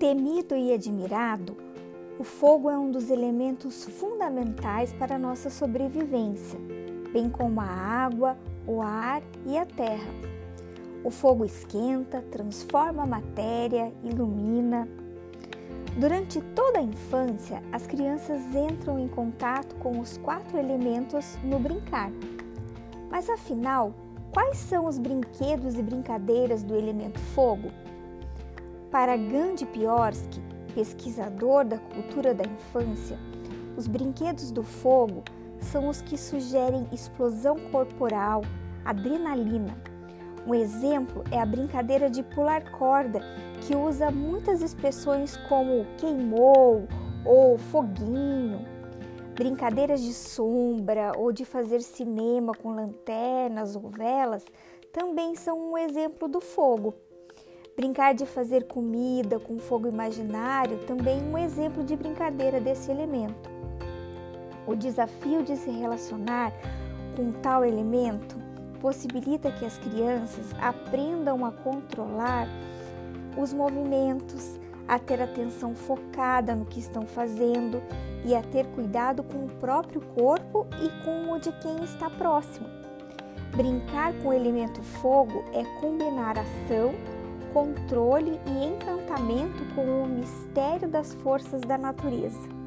Temido e admirado, o fogo é um dos elementos fundamentais para a nossa sobrevivência, bem como a água, o ar e a terra. O fogo esquenta, transforma a matéria, ilumina. Durante toda a infância, as crianças entram em contato com os quatro elementos no brincar. Mas afinal, quais são os brinquedos e brincadeiras do elemento fogo? Para Gandhi Piorsky, pesquisador da cultura da infância, os brinquedos do fogo são os que sugerem explosão corporal, adrenalina. Um exemplo é a brincadeira de pular corda, que usa muitas expressões como queimou ou foguinho. Brincadeiras de sombra ou de fazer cinema com lanternas ou velas também são um exemplo do fogo. Brincar de fazer comida com fogo imaginário também é um exemplo de brincadeira desse elemento. O desafio de se relacionar com tal elemento possibilita que as crianças aprendam a controlar os movimentos, a ter atenção focada no que estão fazendo e a ter cuidado com o próprio corpo e com o de quem está próximo. Brincar com o elemento fogo é combinar ação controle e encantamento com o mistério das forças da natureza.